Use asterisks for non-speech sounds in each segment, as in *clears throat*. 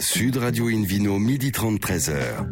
Sud Radio Invino, midi 30, 13h.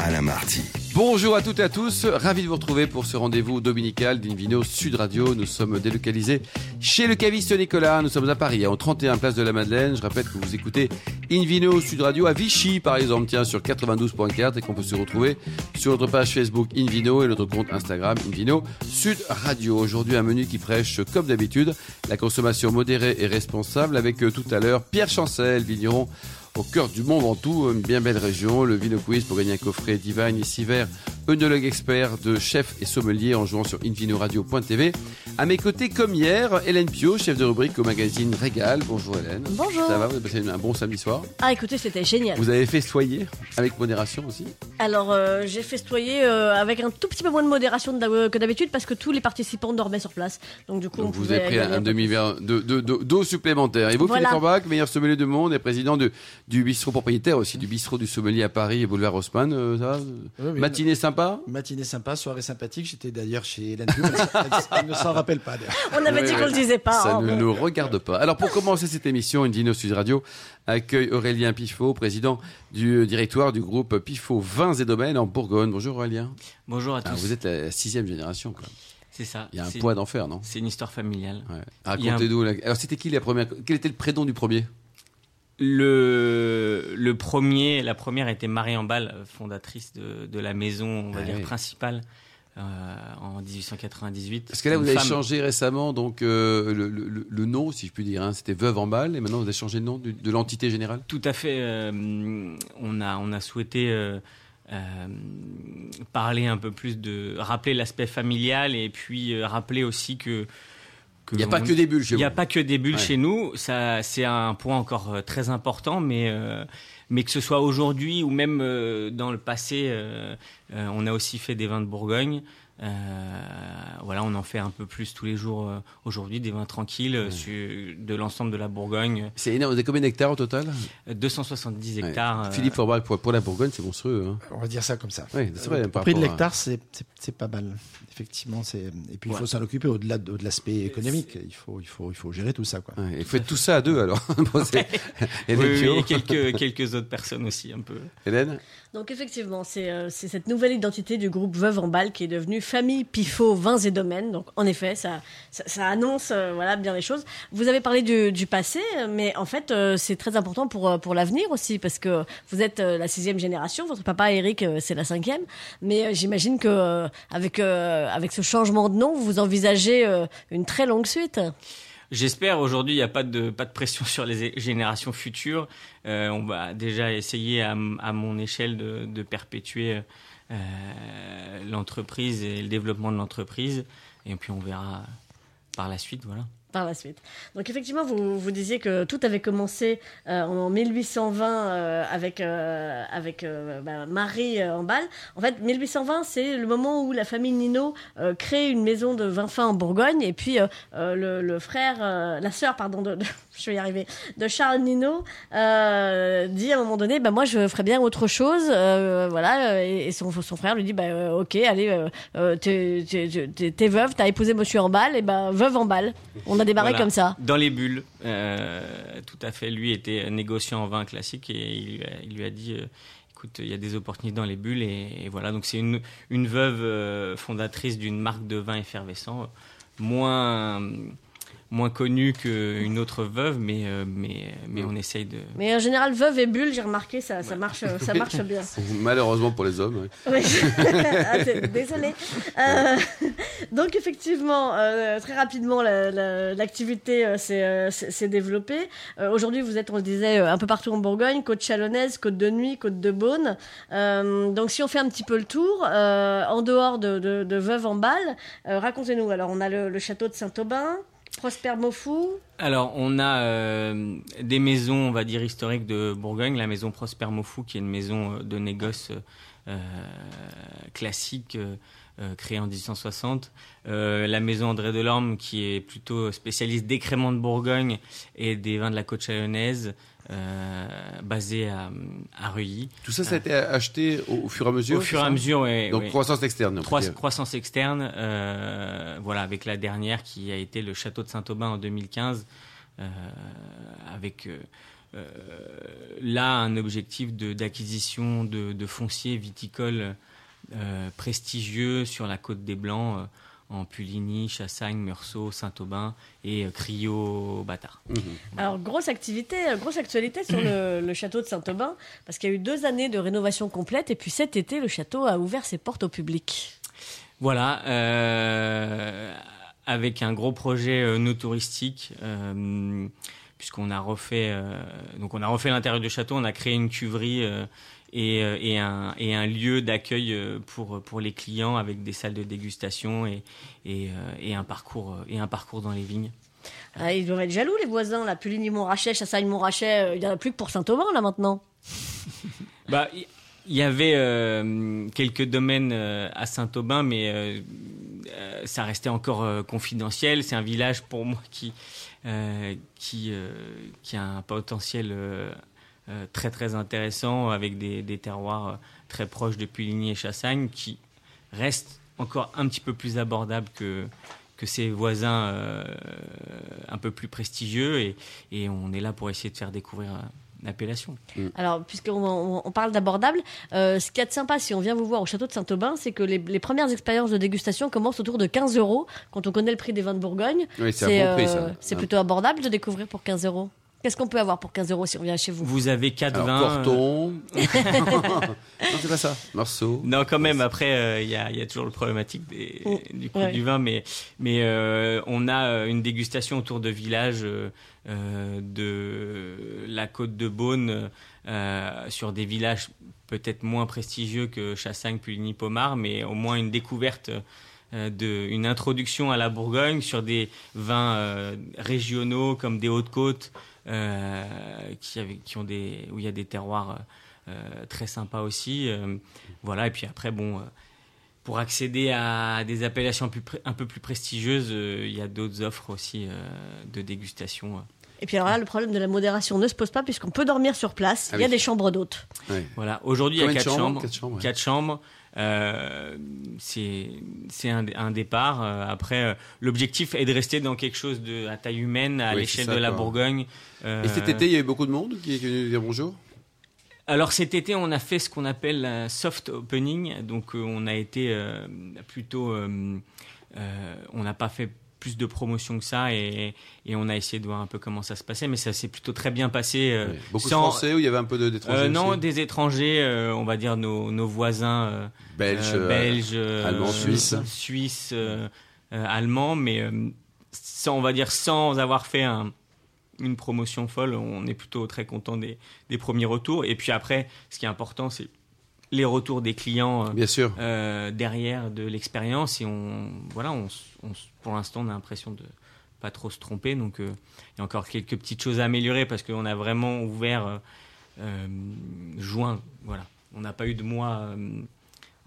Alain Marty. Bonjour à toutes et à tous, ravi de vous retrouver pour ce rendez-vous dominical d'Invino Sud Radio. Nous sommes délocalisés chez le caviste Nicolas, nous sommes à Paris, en 31 place de la Madeleine. Je rappelle que vous écoutez Invino Sud Radio à Vichy par exemple, tiens, sur 92.4 et qu'on peut se retrouver sur notre page Facebook Invino et notre compte Instagram Invino Sud Radio. Aujourd'hui un menu qui prêche comme d'habitude la consommation modérée et responsable avec euh, tout à l'heure Pierre Chancel, vigneron au cœur du Mont Ventoux, une bien belle région. Le Vino Quiz pour gagner un coffret Divine ici vert, œnologue expert de chef et sommelier en jouant sur invinoradio.tv. À mes côtés, comme hier, Hélène Pio, chef de rubrique au magazine Régal. Bonjour Hélène. Bonjour. Ça va Vous avez passé un bon samedi soir? Ah, écoutez, c'était génial. Vous avez festoyé avec modération aussi? Alors, euh, j'ai festoyé euh, avec un tout petit peu moins de modération euh, que d'habitude parce que tous les participants dormaient sur place. Donc, du coup, on Donc vous avez pris un demi-verre de- de- de- d'eau supplémentaire. Et vous, Voilà. Philippe Orbach, meilleur sommelier du monde et président de- du bistrot propriétaire aussi, du bistrot du sommelier à Paris et boulevard Haussmann. euh, ça va Oui, oui. Matinée sympa Matinée sympa, soirée sympathique. J'étais d'ailleurs chez Hélène Pio, elle, ne s'en rappelle pas. d'ailleurs. On avait Oui, dit qu'on le disait pas. Ça hein. ne nous regarde pas. Alors pour commencer cette émission, Indino Sud Radio accueille Aurélien Pifot, président du directoire du groupe Pifot Vins et Domaines en Bourgogne. Bonjour Aurélien. Bonjour à Ah, tous. vous êtes la sixième génération. Quoi. C'est ça. Il y a un poids d'enfer, non? C'est une histoire familiale. Ouais. Un- Racontez-nous. la- Alors c'était qui la première Quel était le prénom du premier? Le, le premier, la première était Marie Ambal, fondatrice de, de la maison, on va Ah dire oui. principale, euh, en 1898. Parce que là, vous avez femme- changé récemment donc euh, le, le- le nom, si je puis dire. hein. C'était Veuve en balle, et maintenant vous avez changé de nom de l'entité générale. Tout à fait. euh, on a on a souhaité parler un peu plus de rappeler l'aspect familial et puis rappeler aussi que Il n'y a pas que des bulles chez Il n'y a pas que des bulles Ouais. chez nous. Ça, c'est un point encore euh, très important, mais euh, mais que ce soit aujourd'hui ou même euh, dans le passé, euh, euh, on a aussi fait des vins de Bourgogne. Euh, voilà, on en fait un peu plus tous les jours euh, aujourd'hui, des vins tranquilles euh, sur- de l'ensemble de la Bourgogne. C'est énorme. Vous avez combien d'hectares au total? Euh, 270 Ouais. hectares. Philippe Forbach, pour, pour la Bourgogne, c'est monstrueux. Hein. On va dire ça comme ça. Oui, c'est vrai. Le par prix de à- l'hectare, c'est c'est- c'est pas mal. Effectivement, c'est et puis il faut Ouais. s'en occuper au-delà de, de l'aspect économique. Il faut, il faut, il faut gérer tout ça, quoi. Ouais, et faites tout ça à deux alors. *laughs* Bon, oui, oui, et quelques, quelques autres personnes aussi, un peu. Hélène? Donc, effectivement, c'est euh, c'est cette nouvelle identité du groupe Veuve en balle qui est devenue Famille Pifot Vins et Domaines. Donc, en effet, ça, ça, annonce euh, voilà, bien les choses. Vous avez parlé du, passé, mais en fait, euh, c'est très important pour, euh, pour l'avenir aussi, parce que vous êtes la sixième génération. Votre papa, Eric, c'est la cinquième. Mais j'imagine que avec, avec ce changement de nom, vous envisagez une très longue suite. J'espère aujourd'hui il n'y a pas de pas de pression sur les générations futures. Euh, on va déjà essayer à, à mon échelle de, de perpétuer euh, l'entreprise et le développement de l'entreprise. Et puis on verra par la suite, voilà. Par la suite. Donc effectivement, vous, vous disiez que tout avait commencé euh, en 1820 euh, avec, euh, avec bah, Marie en balle. En fait, 1820, c'est le moment où la famille Nino crée une maison de vin fin en Bourgogne. Et puis le, frère, la sœur, pardon, de- je vais y arriver, de Charles Nino euh, dit à un moment donné, bah, moi je ferais bien autre chose. euh, voilà, et, et son, son frère lui dit, bah, euh, ok, allez, euh, euh, t'es- t'es t'es- t'es veuve, t'as épousé monsieur en balle, et ben veuve en balle. On a démarré Voilà. comme ça. Dans les bulles, euh, tout à fait. Lui était négociant en vin classique et il lui a, il lui a dit euh, écoute, il y a des opportunités dans les bulles. Et, et voilà, donc c'est une, une veuve euh, fondatrice d'une marque de vin effervescent, euh, moins, moins connue qu'une autre veuve, mais, euh, mais, mais on essaye de. Mais en général, veuve et bulle, j'ai remarqué, ça, ça, marche, ça marche bien. *laughs* Malheureusement pour les hommes. *laughs* oui. Ah, Désolée. Euh, *laughs* donc effectivement, euh, très rapidement, la- la- l'activité euh, s'est euh, développée. Euh, Aujourd'hui, vous êtes, on le disait, euh, un peu partout en Bourgogne, côte chalonnaise, côte de nuit, côte de Beaune. Euh, donc si on fait un petit peu le tour, euh, en dehors de, de, de Veuve en balle, euh, racontez-nous. Alors on a le, le château de Saint-Aubin, Prosper Mofou. Alors, on a euh, des maisons, on va dire, historiques de Bourgogne. La maison Prosper Mofou, qui est une maison euh, de négoce euh, classique, euh, euh, créée en 1860. Euh, la maison André Delorme, qui est plutôt spécialiste d'écréments de Bourgogne et des vins de la côte chalonnaise, euh, basée à, à Reuilly. Tout ça, ça a été acheté au, au fur et à mesure Au fur et à mesure, ouais, Donc croissance externe. Trois- croissance externe, euh, voilà, avec la dernière qui a été le château de Saint-Aubin en 2015, euh, avec euh, là un objectif d'acquisition de, de, foncier viticole prestigieux sur la côte des Blancs en Puligny, Chassagne, Meursault, Saint-Aubin et euh, Crillot-Bâtard. Mhm. Alors, grosse activité, euh, grosse actualité sur *clears throat* le, château de Saint-Aubin, parce qu'il y a eu deux années de rénovation complète, et puis cet été, le château a ouvert ses portes au public. Voilà, euh, avec un gros projet no touristique. Puisqu'on a refait donc on a refait l'intérieur du château, on a créé une cuverie euh, et, un, et un lieu d'accueil euh, pour, pour les clients avec des salles de dégustation et, et, euh, un, parcours, et un parcours dans les vignes. Ah, ils doivent être jaloux, les voisins. La Puligny-Montrachet, Chassagne-Montrachet, il n'y en a plus que pour Saint-Aubin, là, maintenant. *laughs* bah, il y avait quelques domaines à Saint-Aubin, mais ça restait encore confidentiel. C'est un village, pour moi, qui, qui, qui a un potentiel euh, très très intéressant avec des, terroirs euh, très proches de Puligny et Chassagne qui restent encore un petit peu plus abordables que, que ses voisins euh, un peu plus prestigieux. Et, et, on est là pour essayer de faire découvrir l'appellation. Mm. Alors, puisqu'on on parle d'abordable, ce qui est sympa si on vient vous voir au château de Saint-Aubin, c'est que les, les, premières expériences de dégustation commencent autour de 15 euros quand on connaît le prix des vins de Bourgogne. Oui, c'est. C'est plutôt abordable de découvrir pour 15 euros. Qu'est-ce qu'on peut avoir pour 15 euros si on vient chez vous? Vous avez 4 vins. Porton. Euh. *laughs* non, c'est pas ça. Marceau. Non, quand même. Après, euh, il y, a, y, a, toujours le problématique des, mm. du coût du vin, mais, mais euh, on a une dégustation autour de villages de la côte de Beaune, sur des villages peut-être moins prestigieux que Chassagne, Puligny, Pomard, mais au moins une découverte. De, une introduction à la Bourgogne sur des vins régionaux comme des Hautes-Côtes, euh, qui, qui ont des, où il y a des terroirs euh, très sympas aussi. Euh, voilà, et puis après, bon pour accéder à des appellations un peu plus prestigieuses, il y a d'autres offres aussi de dégustation. Et puis alors là, le problème de la modération ne se pose pas puisqu'on peut dormir sur place. Ah il y a des chambres d'hôtes. Voilà. Aujourd'hui, il y a quatre chambres. Quatre chambres. Euh, c'est un, départ. Euh, après, euh, l'objectif est de rester dans quelque chose de à taille humaine, à l'échelle de la Bourgogne. Et cet été, il y a eu beaucoup de monde qui est venu dire bonjour? Alors cet été, on a fait ce qu'on appelle un soft opening. Donc on a été plutôt, on n'a pas fait plus de promotion que ça et, on a essayé de voir un peu comment ça se passait mais ça s'est plutôt très bien passé euh, beaucoup de français ou il y avait un peu d'étrangers euh, non des étrangers euh, on va dire nos, voisins belges belges allemands suisses. Suisses allemands mais sans on va dire sans avoir fait une promotion folle on est plutôt très content des, des premiers retours. Et puis après ce qui est important c'est les retours des clients Bien sûr. derrière de l'expérience et on voilà on, pour l'instant, on a l'impression de pas trop se tromper. Donc, euh, il y a encore quelques petites choses à améliorer parce qu'on a vraiment ouvert euh, euh, juin. Voilà. On n'a pas eu de mois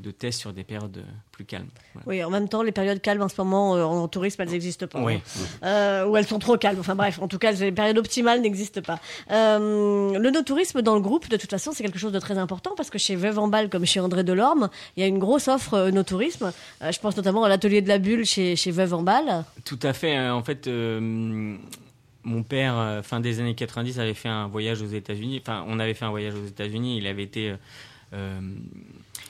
de tests sur des périodes plus calmes. Oui, en même temps, les périodes calmes en ce moment euh, en tourisme, elles n'existent pas. Oui. Euh, ou elles sont trop calmes. Enfin bref, en tout cas, les périodes optimales n'existent pas. Euh, le no-tourisme dans le groupe, de toute façon, c'est quelque chose de très important parce que chez Veuve en Balle, comme chez André Delorme, il y a une grosse offre no-tourisme. je pense notamment à l'atelier de la bulle chez, chez Veuve en Balle. Tout à fait. En fait, mon père, fin des années 90, avait fait un voyage aux États-Unis. Enfin, on avait fait un voyage aux États-Unis. Il avait été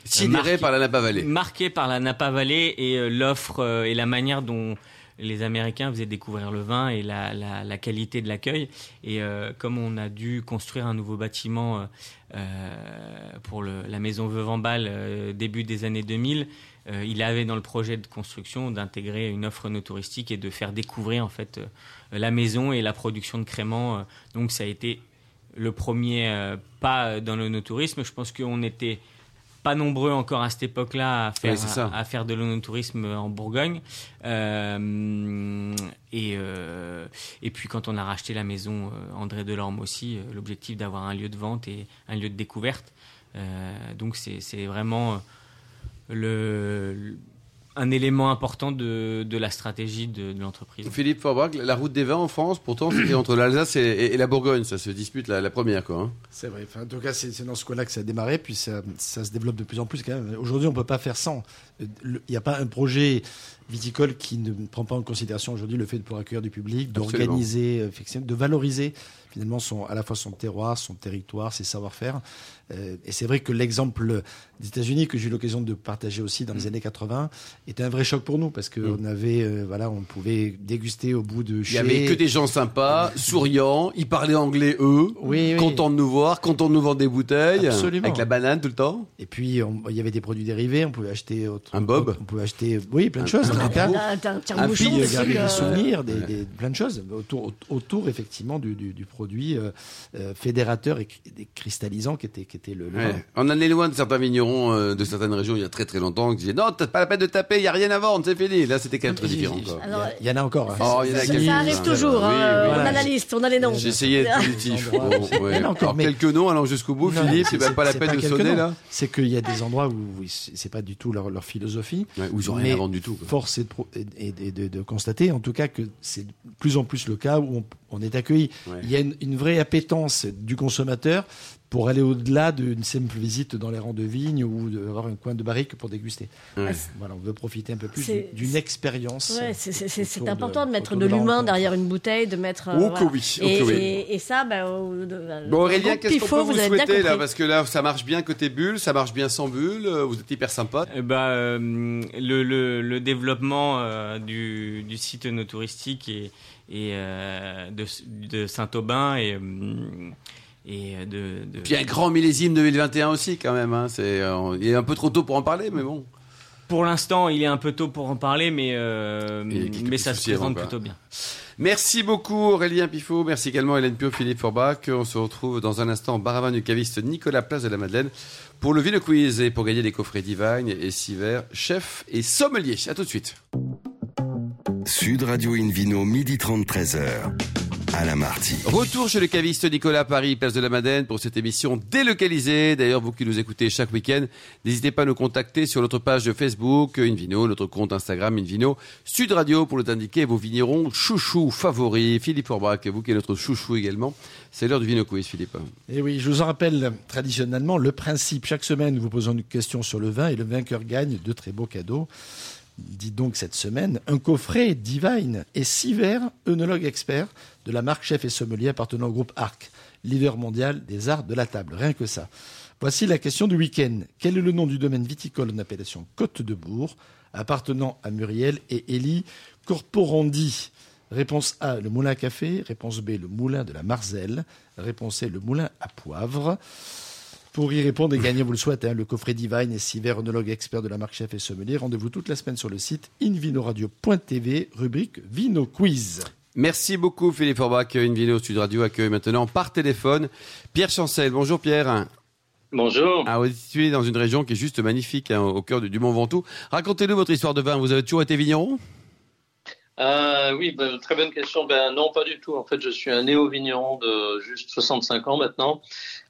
Sidéré par la Napa Valley. Marqué par la Napa Valley et euh, l'offre euh, et la manière dont les Américains faisaient découvrir le vin et la, la, la qualité de l'accueil. Et euh, comme on a dû construire un nouveau bâtiment pour le, la maison Veuve en Balle début des années 2000, il avait dans le projet de construction d'intégrer une offre no touristique et de faire découvrir en fait la maison et la production de créments. donc ça a été le premier pas dans le no tourisme. Je pense qu'on était pas nombreux encore à cette époque-là à faire, à, faire de l'onotourisme en Bourgogne. Euh, et, euh, et puis quand on a racheté la maison euh, André Delorme aussi, l'objectif d'avoir un lieu de vente et un lieu de découverte. donc c'est vraiment le, un élément important de, de la stratégie de, de l'entreprise. Philippe Forbach, la route des vins en France, pourtant, c'était *coughs* entre l'Alsace et, la Bourgogne. Ça se dispute la, première, quoi. Hein. C'est vrai. Enfin, en tout cas, c'est dans ce coin-là que ça a démarré, puis ça, ça, se développe de plus en plus. Aujourd'hui, on ne peut pas faire sans. Il n'y a pas un projet viticole qui ne prend pas en considération aujourd'hui le fait de pouvoir accueillir du public, d'organiser, de valoriser finalement son, à la fois son terroir, son territoire, ses savoir-faire. Euh, et c'est vrai que l'exemple des États-Unis que j'ai eu l'occasion de partager aussi dans les mm. années 80 était un vrai choc pour nous parce qu'on mm. avait, euh, voilà, on pouvait déguster au bout de chez. Il y avait que des gens sympas, souriants, ils parlaient anglais eux, oui, contents de nous voir, contents de nous vendre des bouteilles, Absolument. avec la banane tout le temps. Et puis il y avait des produits dérivés, on pouvait acheter autre, un bob, on pouvait acheter, oui, plein de choses. Un, un, un, un garder des souvenirs, des, des, plein de choses autour, autour effectivement du, du, du produit euh, euh, fédérateur et, cristallisant qui était, qui était le. On en est loin de certains vignerons euh, de certaines régions il y a très très longtemps qui disaient non, t'as pas la peine de taper, il y a rien à vendre, c'est fini. Là, c'était quand même très différent. Il y, en a encore. Hein. Oh, ça, arrive toujours. Hein. On *laughs* a la liste, on a les noms. J'ai essayé d'être positif. encore quelques noms allant jusqu'au bout. Philippe, c'est même pas la peine de sonner là. C'est qu'il y a des endroits où c'est pas du tout leur, philosophie. Où ils ont rien à vendre du tout. Force est de constater, en tout cas, que c'est de plus en plus le cas où on est accueilli. Il y a une vraie appétence du consommateur pour aller au-delà d'une simple visite dans les rangs de vignes ou d'avoir un coin de barrique pour déguster. Voilà, on veut profiter un peu plus d'une expérience. c'est important de, mettre de, l'humain derrière une bouteille, de mettre. Oh que oui, et, ça, bah, bon Aurélien, qu'est-ce qu'on peut vous, souhaiter là Parce que là, ça marche bien côté bulle, ça marche bien sans bulle. Euh, vous êtes hyper sympa. Eh bah, euh, le, le, le, développement euh, du, du, site no touristique et, et de, de Saint-Aubin et et euh, de, de, Puis un grand millésime 2021 aussi quand même. Hein. C'est, euh, il est un peu trop tôt pour en parler, mais bon. Pour l'instant, il est un peu tôt pour en parler, mais, euh, mais ça se présente plutôt bien. Merci beaucoup Aurélien Pifot, merci également Hélène Pio, Philippe Forbach. On se retrouve dans un instant au Baravin du caviste Nicolas Place de la Madeleine pour le Vino Quiz et pour gagner des coffrets Divine et Siver, chef et sommelier. À tout de suite. Sud Radio Invino, midi 30, 13h. Alain Marty. Retour chez le caviste Nicolas Paris, place de la Madeleine, pour cette émission délocalisée. D'ailleurs, vous qui nous écoutez chaque week-end, n'hésitez pas à nous contacter sur notre page de Facebook, Invino, notre compte Instagram Invino, Sud Radio, pour nous indiquer vos vignerons chouchous favoris. Philippe Forbach, vous qui êtes notre chouchou également. C'est l'heure du Vino Quiz, Philippe. Et eh oui, je vous en rappelle traditionnellement le principe. Chaque semaine, nous vous posons une question sur le vin et le vainqueur gagne de très beaux cadeaux dit donc cette semaine, un coffret Divine et six verres œnologue expert de la marque Chef et Sommelier appartenant au groupe ARC, l'hiver mondial des arts de la table. Rien que ça. Voici la question du week-end. Quel est le nom du domaine viticole en appellation Côte de Bourg, appartenant à Muriel et Élie Corporandi? Réponse A, le moulin à café. Réponse B, le moulin de la Marzelle. Réponse C, le moulin à poivre. Pour y répondre et gagner, vous le souhaitez, hein, le coffret Divine et Siver, œnologue expert de la marque Chef et Sommelier. Rendez-vous toute la semaine sur le site invinoradio.tv, rubrique Vino Quiz. Merci beaucoup Philippe Forbach. Invino Sud Radio accueille maintenant par téléphone Pierre Chancel. Bonjour Pierre. Bonjour. Ah, vous êtes situé dans une région qui est juste magnifique, hein, au cœur du, Mont Ventoux. Racontez-nous votre histoire de vin. Vous avez toujours été vigneron? Euh, oui, ben, très bonne question. Ben non, pas du tout. En fait, je suis un néo-vigneron de juste 65 ans maintenant.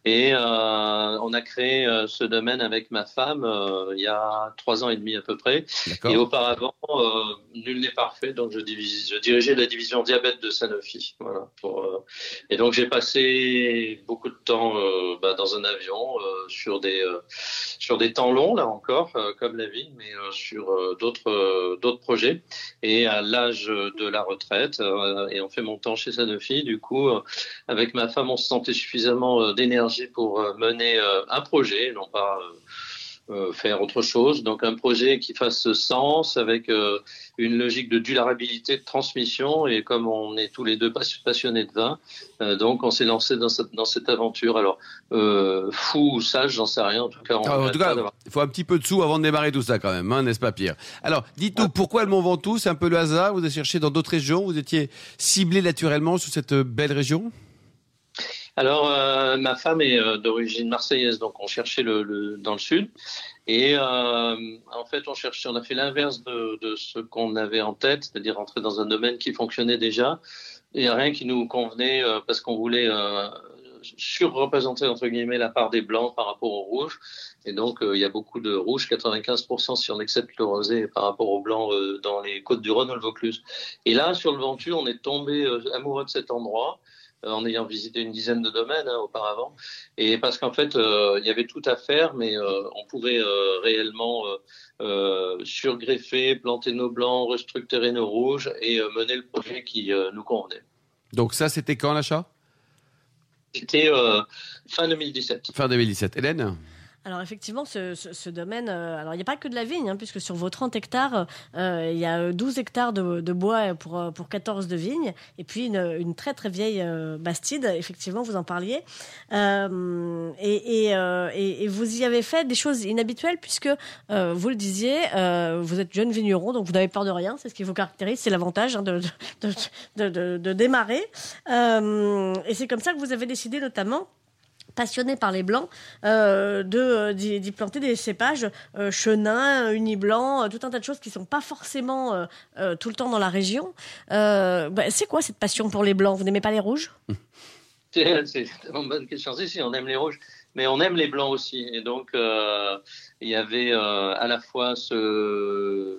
Et euh, on a créé euh, ce domaine avec ma femme euh, il y a trois ans et demi à peu près. Et auparavant, nul n'est parfait, donc je, divise, je, dirigeais la division diabète de Sanofi. Voilà. Pour, et donc j'ai passé beaucoup de temps bah, dans un avion sur des sur des temps longs là encore, comme la vie, mais sur d'autres d'autres projets. Et à l'âge de la retraite, et on fait mon temps chez Sanofi, du coup, avec ma femme, on se sentait suffisamment d'énergie pour euh, mener euh, un projet, non pas euh, faire autre chose. Donc un projet qui fasse sens avec une logique de durabilité de transmission. Et comme on est tous les deux passionnés de vin, donc on s'est lancé dans cette, dans cette aventure. Alors fou ou sage, j'en sais rien. En tout cas, en tout cas il faut un petit peu de sous avant de démarrer tout ça quand même, hein, n'est-ce pas Pierre? Alors dites-nous pourquoi le Mont Ventoux? C'est un peu le hasard. Vous avez cherché dans d'autres régions. Vous étiez ciblé naturellement sur cette belle région? Alors, euh, ma femme est euh, d'origine marseillaise, donc on cherchait le, dans le sud. Et euh, en fait, on cherchait, on a fait l'inverse de, ce qu'on avait en tête, c'est-à-dire entrer dans un domaine qui fonctionnait déjà. Et rien qui nous convenait parce qu'on voulait surreprésenter entre guillemets la part des blancs par rapport au rouge. Et donc, il y a beaucoup de rouge, 95% si on accepte le rosé par rapport au blanc dans les côtes du Rhône ou le Vaucluse. Et là, sur le Ventoux, on est tombé amoureux de cet endroit. En ayant visité une dizaine de domaines hein, auparavant. Et parce qu'en fait, il y avait tout à faire, mais on pouvait réellement surgreffer, planter nos blancs, restructurer nos rouges et mener le projet qui nous convenait. Donc ça, c'était quand l'achat? C'était fin 2017. Fin 2017. Hélène? Alors effectivement, ce, domaine, euh, alors il n'y a pas que de la vigne, hein, puisque sur vos 30 hectares, euh, il y a 12 hectares de, bois pour, pour 14 de vignes, et puis une, très très vieille euh, bastide, effectivement, vous en parliez. Et, et, vous y avez fait des choses inhabituelles, puisque vous le disiez, vous êtes jeune vigneron, donc vous n'avez peur de rien, c'est ce qui vous caractérise, c'est l'avantage hein, de, de, de, démarrer. et c'est comme ça que vous avez décidé notamment passionné par les blancs, euh, de euh, d'y planter des cépages euh, chenin, uniblanc, tout un tas de choses qui sont pas forcément tout le temps dans la région. Bah, c'est quoi cette passion pour les blancs? Vous n'aimez pas les rouges? *laughs* C'est une bonne question. Si, si, on aime les rouges, mais on aime les blancs aussi. Et donc, il y avait à la fois ce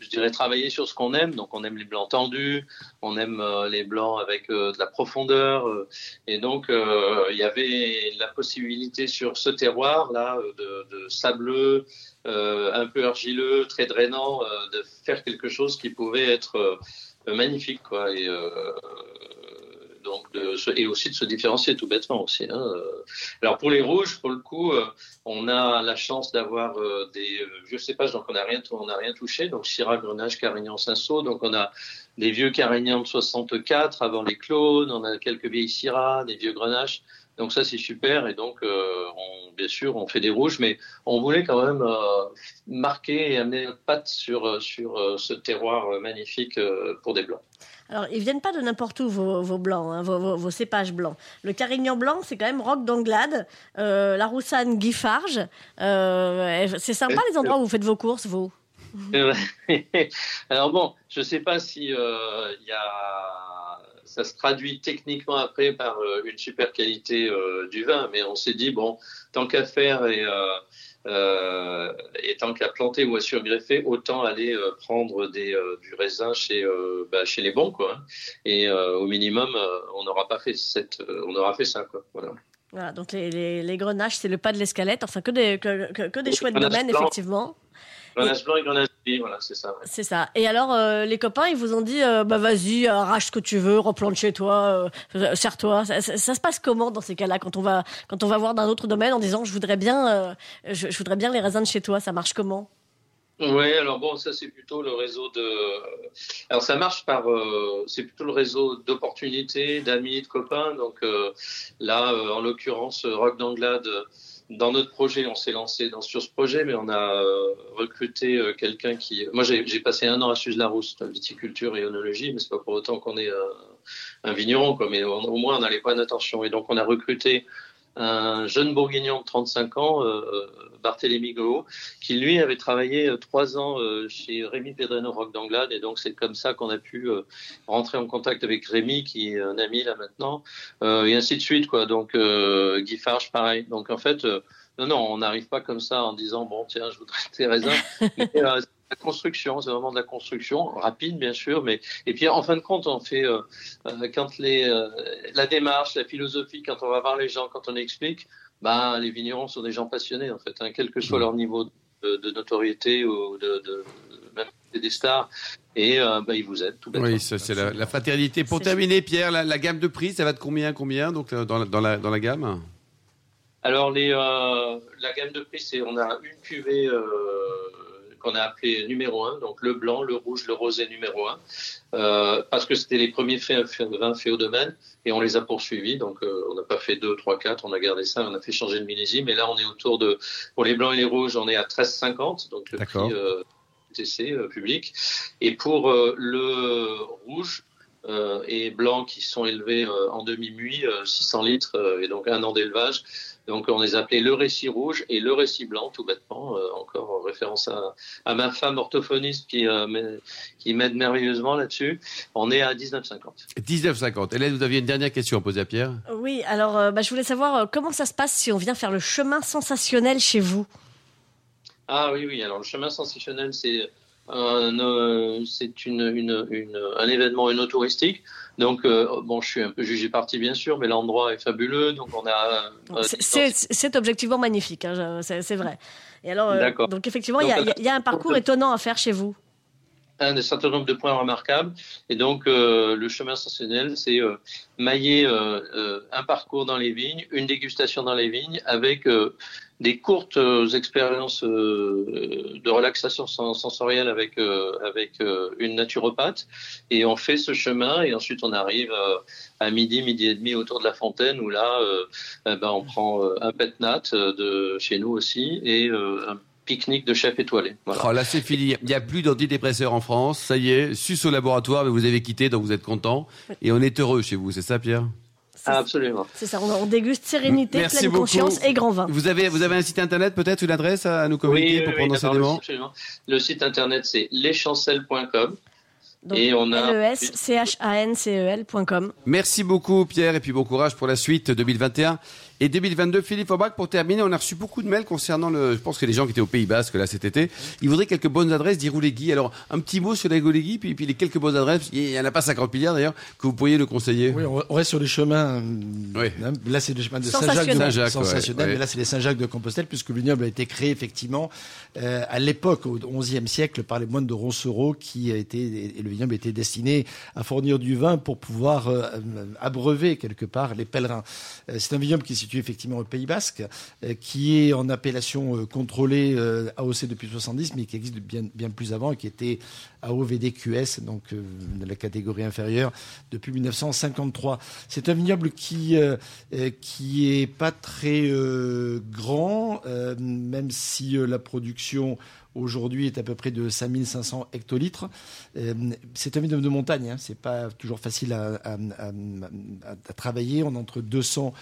je dirais, travailler sur ce qu'on aime. Donc, on aime les blancs tendus, on aime euh, les blancs avec euh, de la profondeur. Euh, et donc, il y avait la possibilité sur ce terroir-là de, sableux, un peu argileux, très drainant, de faire quelque chose qui pouvait être magnifique. Quoi. Et aussi de se différencier tout bêtement aussi. Hein. Alors pour les rouges, pour le coup, euh, on a la chance d'avoir euh, des vieux cépages, donc on n'a rien, on n'a rien touché. Donc Syrah, Grenache, Carignan, Cinsault. Donc on a des vieux Carignans de 64 avant les clones. On a quelques vieilles Syrah, des vieux Grenaches. Donc ça c'est super et donc euh, bien sûr on fait des rouges, mais on voulait quand même marquer et amener notre patte sur sur ce terroir magnifique pour des blancs. Alors, ils viennent pas de n'importe où, vos, blancs, hein, vos, cépages blancs. Le Carignan blanc, c'est quand même Roc d'Anglade, euh, la Roussanne Guifarge. Euh, c'est sympa les endroits où vous faites vos courses, vous *laughs* Alors bon, je ne sais pas si euh, y a... ça se traduit techniquement après par une super qualité du vin, mais on s'est dit, bon, tant qu'à faire et euh, et tant qu'à planter ou à surgreffer, autant aller euh, prendre des, euh, du raisin chez, bah, chez les bons, quoi. Hein. Et au minimum, on n'aura pas fait cette, on aura fait ça, quoi. Voilà. Voilà, donc les, les, les grenaches, c'est le pas de l'escalette, enfin que des, que, que, des chouettes domaines, effectivement. Grenage blanc et grenage voilà, c'est ça. C'est ça. Et alors, euh, les copains, ils vous ont dit, euh, bah vas-y, arrache ce que tu veux, replante chez toi, euh, serre-toi. Ça, se passe comment dans ces cas-là, quand on va, quand on va voir d'un autre domaine en disant, je voudrais bien, je, voudrais bien les raisins de chez toi, ça marche comment? Oui, alors bon, ça c'est plutôt le réseau de. Alors ça marche par, c'est plutôt le réseau d'opportunités, d'amis, de copains. Donc là, en l'occurrence, Rock d'Anglade dans notre projet, on s'est lancé dans, sur ce projet, mais on a euh, recruté euh, quelqu'un qui. Moi, j'ai passé un an à Suze-Larousse, viticulture et onologie, mais c'est pas pour autant qu'on est euh, un vigneron, quoi. Mais au moins, on a les points d'attention. Et donc, on a recruté un jeune bourguignon de 35 ans, euh, Barthélémy Goho, qui lui avait travaillé euh, trois ans euh, chez Rémi Pedreno Rock d'Anglade, et donc c'est comme ça qu'on a pu rentrer en contact avec Rémi, qui est un ami là maintenant, et ainsi de suite, quoi. Donc Guy Farge, pareil. Donc en fait, non, non, on n'arrive pas comme ça en disant bon tiens, je voudrais tes *laughs* raisins. La construction, c'est vraiment de la construction rapide bien sûr, mais et puis en fin de compte on fait euh, euh, quand les euh, la démarche, la philosophie, quand on va voir les gens, quand on explique, bah les vignerons sont des gens passionnés en fait, hein, quel que soit mmh. leur niveau de, notoriété ou de, de, même des stars. Et bah, ils vous aident tout bêtement. Oui, c'est la, la, fraternité. Pour terminer, Pierre, la, gamme de prix, ça va de combien, combien donc dans la, dans la, dans la gamme? Alors les, la gamme de prix, c'est on a une cuvée qu'on a appelé numéro 1, donc le blanc, le rouge, le rosé numéro 1, euh, parce que c'était les premiers vins faits au domaine, et on les a poursuivis, donc euh, on n'a pas fait 2, 3, 4, on a gardé ça, on a fait changer le millésime, et là on est autour de, pour les blancs et les rouges, on est à 13,50, donc le prix euh, TC euh, public, et pour euh, le rouge, et blanc qui sont élevés en demi-muit, 600 litres et donc un an d'élevage. Donc on les appelait le récit rouge et le récit blanc, tout bêtement, euh, encore en référence à, ma femme orthophoniste qui, euh, qui m'aide merveilleusement là-dessus. On est à 19,50. 19,50. Hélène, vous aviez une dernière question à poser à Pierre? Oui, alors euh, bah, je voulais savoir comment ça se passe si on vient faire le chemin sensationnel chez vous? Ah oui, oui, alors le chemin sensationnel, c'est Euh, c'est une, une, une, un événement une touristique. Donc, euh, bon, je suis un peu jugé parti, bien sûr, mais l'endroit est fabuleux. Donc, on a. Euh, c'est objectivement magnifique, hein, c'est vrai. Et alors, euh, donc, effectivement, il y, y, a un parcours étonnant à faire chez vous un certain nombre de points remarquables. Et donc, euh, le chemin sensationnel, c'est euh, mailler euh, un parcours dans les vignes, une dégustation dans les vignes, avec des courtes expériences de relaxation sensorielle avec avec une naturopathe. Et on fait ce chemin, et ensuite on arrive à midi, midi et demi autour de la fontaine, où là, eh ben, on prend un pet nat de chez nous aussi, et un pique-nique de chef étoilé. Voilà. Oh, là, c'est fini. Il n'y a plus d'antidépresseurs en France. Ça y est, sus au laboratoire, mais vous avez quitté, donc vous êtes content. Et on est heureux chez vous, c'est ça, Pierre? Absolument. C'est ça, on, déguste sérénité, pleine conscience et grand vin. Vous avez, vous avez un site internet peut-être, une adresse à nous communiquer pour prendre enseignement Absolument. Le site internet c'est leschancelles.com. et on a l e s c h a n c e l.com. Merci beaucoup Pierre et puis bon courage pour la suite 2021 et 2022. Philippe Aubrac, pour terminer, on a reçu beaucoup de mails concernant le. Je pense que les gens qui étaient au Pays Basque là cet été, ils voudraient quelques bonnes adresses d'Iroulegui. Alors un petit mot sur l'Iroulegui, puis, puis les quelques bonnes adresses. Il n'y en a pas 50 milliards d'ailleurs que vous pourriez nous conseiller. Oui, on reste sur les chemins. Oui. Hein, là, c'est le chemin de Saint-Jacques, Saint sensationnel, mais là, c'est les Saint-Jacques de Compostelle, puisque le vignoble a été créé effectivement euh, à l'époque, au XIe siècle, par les moines de Roncero, qui a été et le vignoble était destiné à fournir du vin pour pouvoir euh, abreuver quelque part les pèlerins. Euh, c'est un vignoble qui est effectivement au Pays Basque, euh, qui est en appellation euh, contrôlée euh, AOC depuis 70, mais qui existe bien, bien plus avant et qui était AOVDQS, donc de la catégorie inférieure, depuis 1953. C'est un vignoble qui qui est pas très grand, même si la production aujourd'hui est à peu près de 5500 hectolitres. c'est un vignoble de montagne, hein, c'est pas toujours facile à, à, à, à, travailler. On est entre 200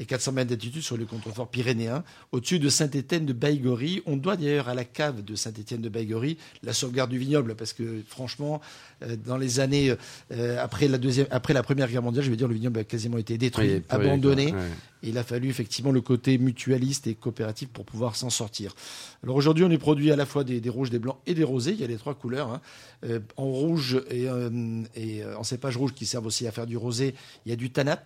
et 400 mètres d'altitude sur le contrefort pyrénéen, au-dessus de Saint-Étienne de Baïgorry. On doit d'ailleurs à la cave de Saint-Étienne de Baïgorry la sauvegarde du vignoble, parce que franchement, euh, dans les années euh, après, la deuxième, après la Première Guerre mondiale, je vais dire, le vignoble a quasiment été détruit, abandonné. Il a fallu effectivement le côté mutualiste et coopératif pour pouvoir s'en sortir. Alors aujourd'hui, on est produit à la fois des, rouges, des blancs et des rosés. Il y a les trois couleurs. Hein. Euh, en rouge et, et en cépage rouge qui servent aussi à faire du rosé, il y a du tanat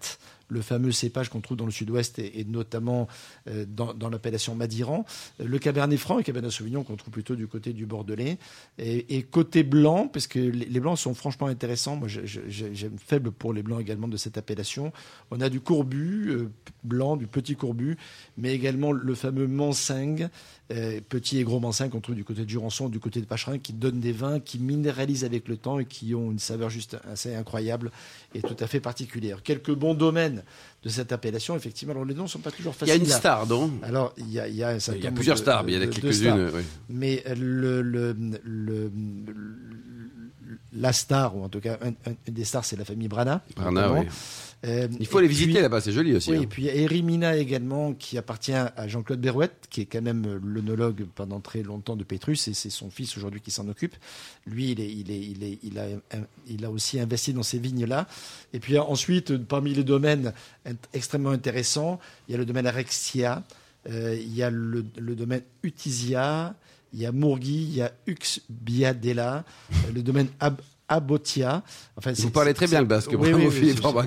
le fameux cépage qu'on trouve dans le sud-ouest et, notamment euh, dans, l'appellation Madiran. Le Cabernet Franc et Cabernet Sauvignon qu'on trouve plutôt du côté du Bordelais. Et, côté blanc, parce que les, blancs sont franchement intéressants. Moi, j'aime faible pour les blancs également de cette appellation. On a du courbu euh, blanc, du petit courbu, mais également le fameux Manseng, euh, petit et gros Manseng qu'on trouve du côté de Jurançon, du côté de Pacherin, qui donnent des vins qui minéralisent avec le temps et qui ont une saveur juste assez incroyable et tout à fait particulière. Quelques bons domaines de cette appellation, effectivement. Alors les noms ne sont pas toujours faciles. Il y a une star, non Alors il y a, il y a, il y a plusieurs stars, mais il y en a quelques-unes. Mais le, le, le, la star, ou en tout cas une des stars, c'est la famille Brana. Brana, oui. Euh, il faut les visiter là-bas, c'est joli aussi. Oui, hein. et puis Erimina également, qui appartient à Jean-Claude Berouette, qui est quand même l'onologue pendant très longtemps de Pétrus, et c'est son fils aujourd'hui qui s'en occupe. Lui, il, est, il, est, il, est, il, a, il a aussi investi dans ces vignes-là. Et puis ensuite, parmi les domaines extrêmement intéressants, il y a le domaine Arexia, euh, il y a le, le domaine Utisia, il y a Mourgui, il y a Uxbiadella, le domaine Ab Abotia. Enfin, Vous parlez très bien le basque. Oui, oui, oui, voilà.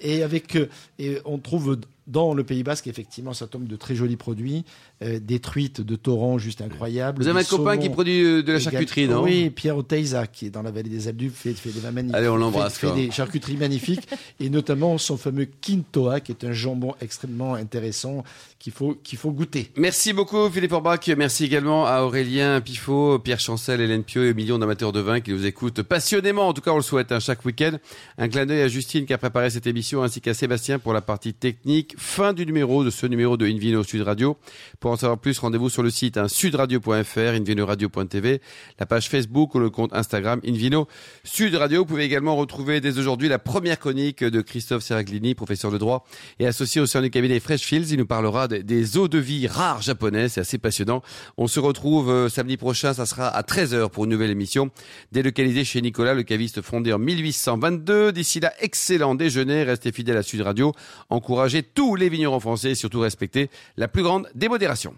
Et avec euh, et on trouve dans le Pays Basque, effectivement, ça tombe de très jolis produits, euh, des truites de torrent juste incroyables. Vous avez un copain qui produit euh, de la charcuterie, non Oui, Pierre Oteiza, qui est dans la vallée des Alpes, fait, fait des vins magnifiques. Allez, on l'embrasse. Fait, fait des charcuteries magnifiques, *laughs* et notamment son fameux Quintoa, qui est un jambon extrêmement intéressant qu'il faut, qu'il faut goûter. Merci beaucoup, Philippe Orbach. Merci également à Aurélien Pifot, Pierre Chancel, Hélène Pio et millions d'amateurs de vin qui nous écoutent passionnément. En tout cas, on le souhaite hein, chaque week-end. Un clin d'œil à Justine qui a préparé cette émission, ainsi qu'à Sébastien pour la partie technique. Fin du numéro de ce numéro de Invino Sud Radio. Pour en savoir plus, rendez-vous sur le site hein, sudradio.fr, invinoradio.tv, la page Facebook ou le compte Instagram Invino Sud Radio. Vous pouvez également retrouver dès aujourd'hui la première chronique de Christophe Seraglini, professeur de droit et associé au sein du cabinet Freshfields. Il nous parlera des, eaux de vie rares japonaises. C'est assez passionnant. On se retrouve euh, samedi prochain. Ça sera à 13h pour une nouvelle émission délocalisée chez Nicolas, le caviste fondé en 1822. D'ici là, excellent déjeuner. Restez fidèles à Sud Radio. Encouragez tous les vignerons français et surtout respecter la plus grande démodération.